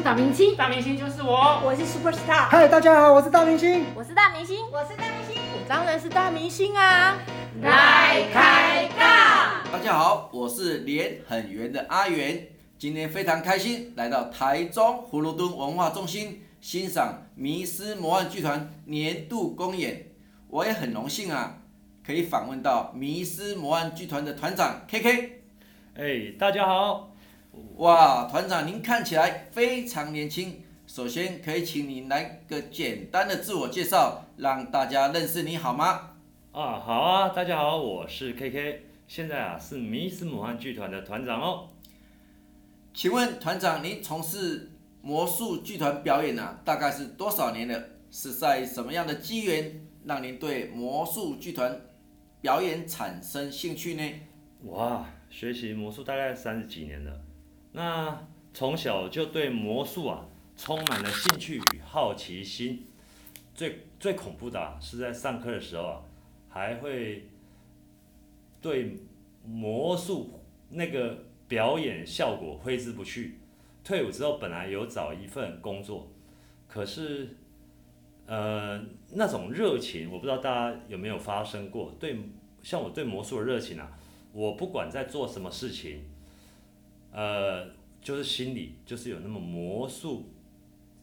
是大明星，大明星就是我，我是 super star，嗨，大家好，我是大明星。我是大明星，我是大明星，我当然是大明星啊！来开杠。大家好，我是脸很圆的阿元，今天非常开心来到台中葫芦墩文化中心欣赏迷失魔幻剧团年度公演。我也很荣幸啊，可以访问到迷失魔幻剧团的团长 KK。哎，大家好，哇，团长您看起来非常年轻。首先可以请您来个简单的自我介绍，让大家认识你好吗？啊，好啊，大家好，我是 KK，现在啊是迷失魔幻剧团的团长哦。请问团长，您从事魔术剧团表演啊，大概是多少年了？是在什么样的机缘让您对魔术剧团表演产生兴趣呢？哇，学习魔术大概三十几年了，那从小就对魔术啊充满了兴趣与好奇心。最最恐怖的啊是在上课的时候啊，还会对魔术那个表演效果挥之不去。退伍之后本来有找一份工作，可是呃那种热情，我不知道大家有没有发生过。对，像我对魔术的热情啊，我不管在做什么事情，呃，就是心里就是有那么魔术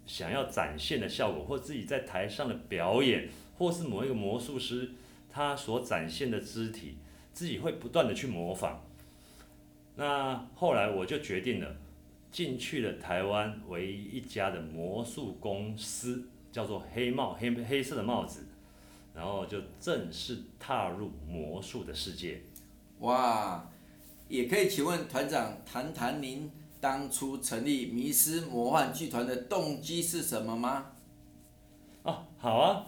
想要展现的效果，或自己在台上的表演，或是某一个魔术师他所展现的肢体，自己会不断的去模仿。那后来我就决定了，进去了台湾唯一一家的魔术公司，叫做黑帽黑黑色的帽子，然后就正式踏入魔术的世界。哇，也可以请问团长谈谈您当初成立迷失魔幻剧团的动机是什么吗？哦，好啊，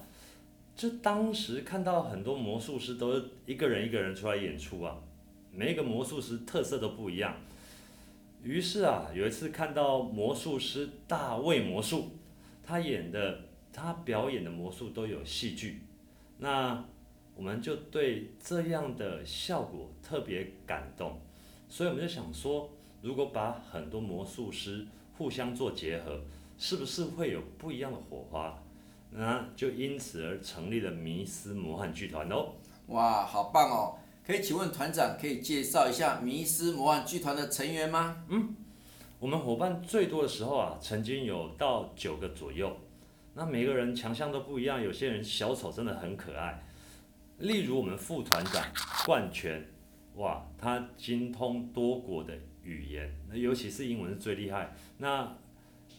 就当时看到很多魔术师都一个人一个人出来演出啊，每一个魔术师特色都不一样。于是啊，有一次看到魔术师大卫魔术，他演的他表演的魔术都有戏剧，那我们就对这样的效果特别感动，所以我们就想说，如果把很多魔术师互相做结合，是不是会有不一样的火花？那就因此而成立了迷思魔幻剧团哦。哇，好棒哦！可以请问团长可以介绍一下迷失魔幻剧团的成员吗？嗯我们伙伴最多的时候啊，曾经有到九个左右。那每个人强项都不一样，有些人小丑真的很可爱。例如我们副团长冠权，哇，他精通多国的语言，那尤其是英文是最厉害。那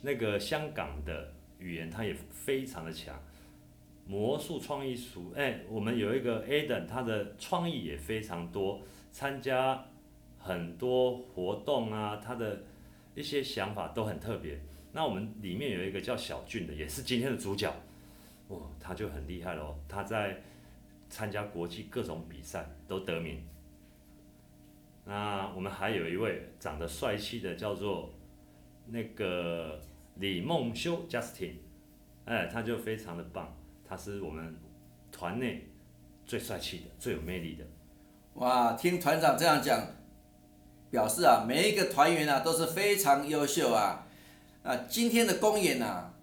那个香港的语言他也非常的强。魔术创意组，哎，我们有一个 Aden，他的创意也非常多，参加很多活动啊，他的一些想法都很特别。那我们里面有一个叫小俊的，也是今天的主角，哦，他就很厉害了哦，他在参加国际各种比赛都得名。那我们还有一位长得帅气的，叫做那个李梦修 Justin，哎，他就非常的棒，他是我们团内最帅气的、最有魅力的。哇，听团长这样讲，表示啊，每一个团员啊都是非常优秀啊。啊，今天的公演啊，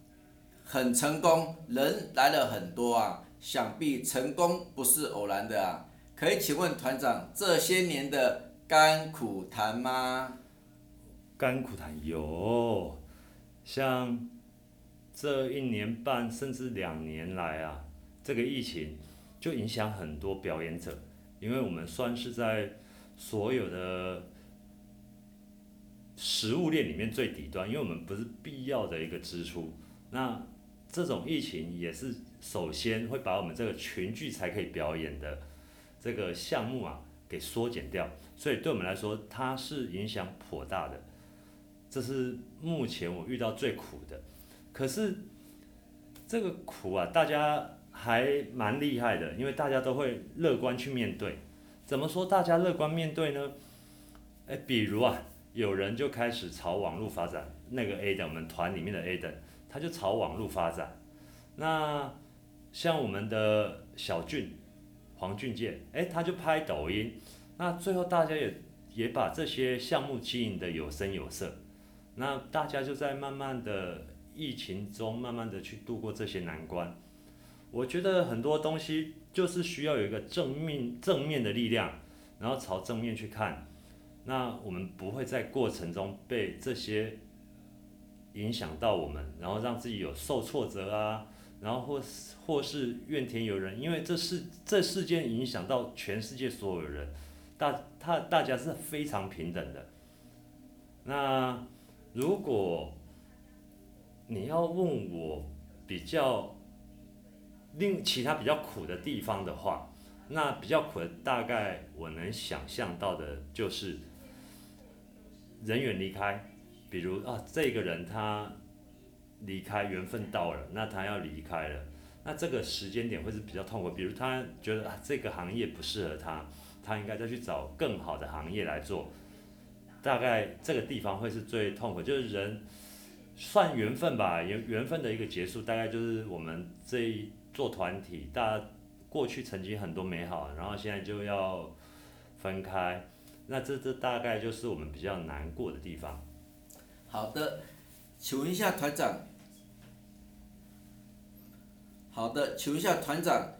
很成功，人来了很多啊，想必成功不是偶然的啊。可以请问团长这些年的甘苦谈吗？甘苦谈有，像这一年半甚至两年来啊，这个疫情就影响很多表演者，因为我们算是在所有的食物链里面最底端，因为我们不是必要的一个支出。那这种疫情也是首先会把我们这个群聚才可以表演的这个项目啊给缩减掉，所以对我们来说它是影响颇大的。这是目前我遇到最苦的，可是这个苦啊，大家还蛮厉害的，因为大家都会乐观去面对。怎么说大家乐观面对呢？哎，比如啊，有人就开始朝网络发展，那个 A 的我们团里面的 A 的，他就朝网络发展。那像我们的小俊黄俊介，哎，他就拍抖音。那最后大家也也把这些项目经营的有声有色。那大家就在慢慢的疫情中，慢慢的去度过这些难关。我觉得很多东西就是需要有一个正面正面的力量，然后朝正面去看。那我们不会在过程中被这些影响到我们，然后让自己有受挫折啊，然后或是或是怨天尤人，因为这是这事件影响到全世界所有人，大他大家是非常平等的。那如果你要问我比较另其他比较苦的地方的话，那比较苦的大概我能想象到的就是人员离开，比如啊这个人他离开缘分到了，那他要离开了，那这个时间点会是比较痛苦，比如他觉得啊这个行业不适合他，他应该再去找更好的行业来做，大概这个地方会是最痛苦，就是人算缘分吧，缘缘分的一个结束，大概就是我们这一做团体，大过去曾经很多美好，然后现在就要分开，那这这大概就是我们比较难过的地方。好的，请问一下团长。好的，请问一下团长，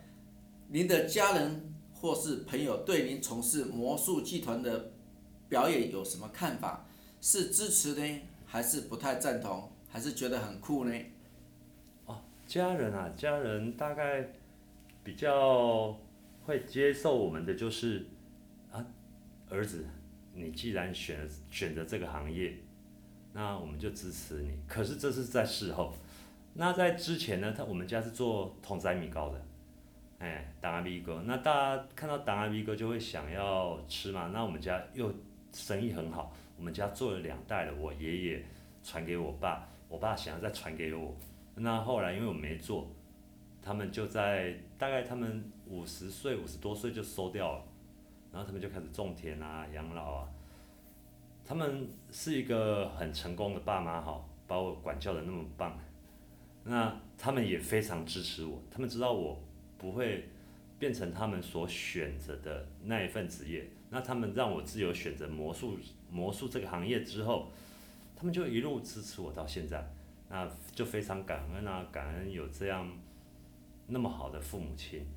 您的家人或是朋友对您从事魔术剧团的表演有什么看法？是支持呢，还是不太赞同，还是觉得很酷呢？哦家人啊，家人大概比较会接受我们的就是啊，儿子，你既然选选择这个行业，那我们就支持你。可是这是在事后，那在之前呢，他我们家是做桶仔米糕的，哎，档案 V 哥，那大家看到档案 V 哥就会想要吃嘛，那我们家又生意很好，我们家做了两代了，我爷爷传给我爸，我爸想要再传给我。那后来因为我没做，他们就在大概他们五十岁五十多岁就收掉了，然后他们就开始种田啊、养老啊。他们是一个很成功的爸妈哈，把我管教的那么棒。那他们也非常支持我，他们知道我不会变成他们所选择的那一份职业。那他们让我自由选择魔术魔术这个行业之后，他们就一路支持我到现在。那就非常感恩啊，感恩有这样那么好的父母亲。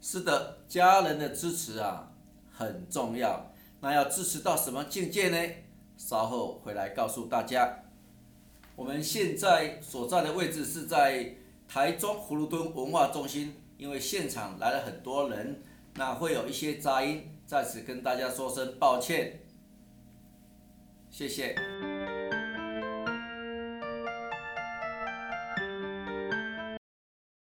是的，家人的支持啊很重要。那要支持到什么境界呢？稍后回来告诉大家。我们现在所在的位置是在台中葫芦墩文化中心，因为现场来了很多人，那会有一些杂音，在此跟大家说声抱歉。谢谢。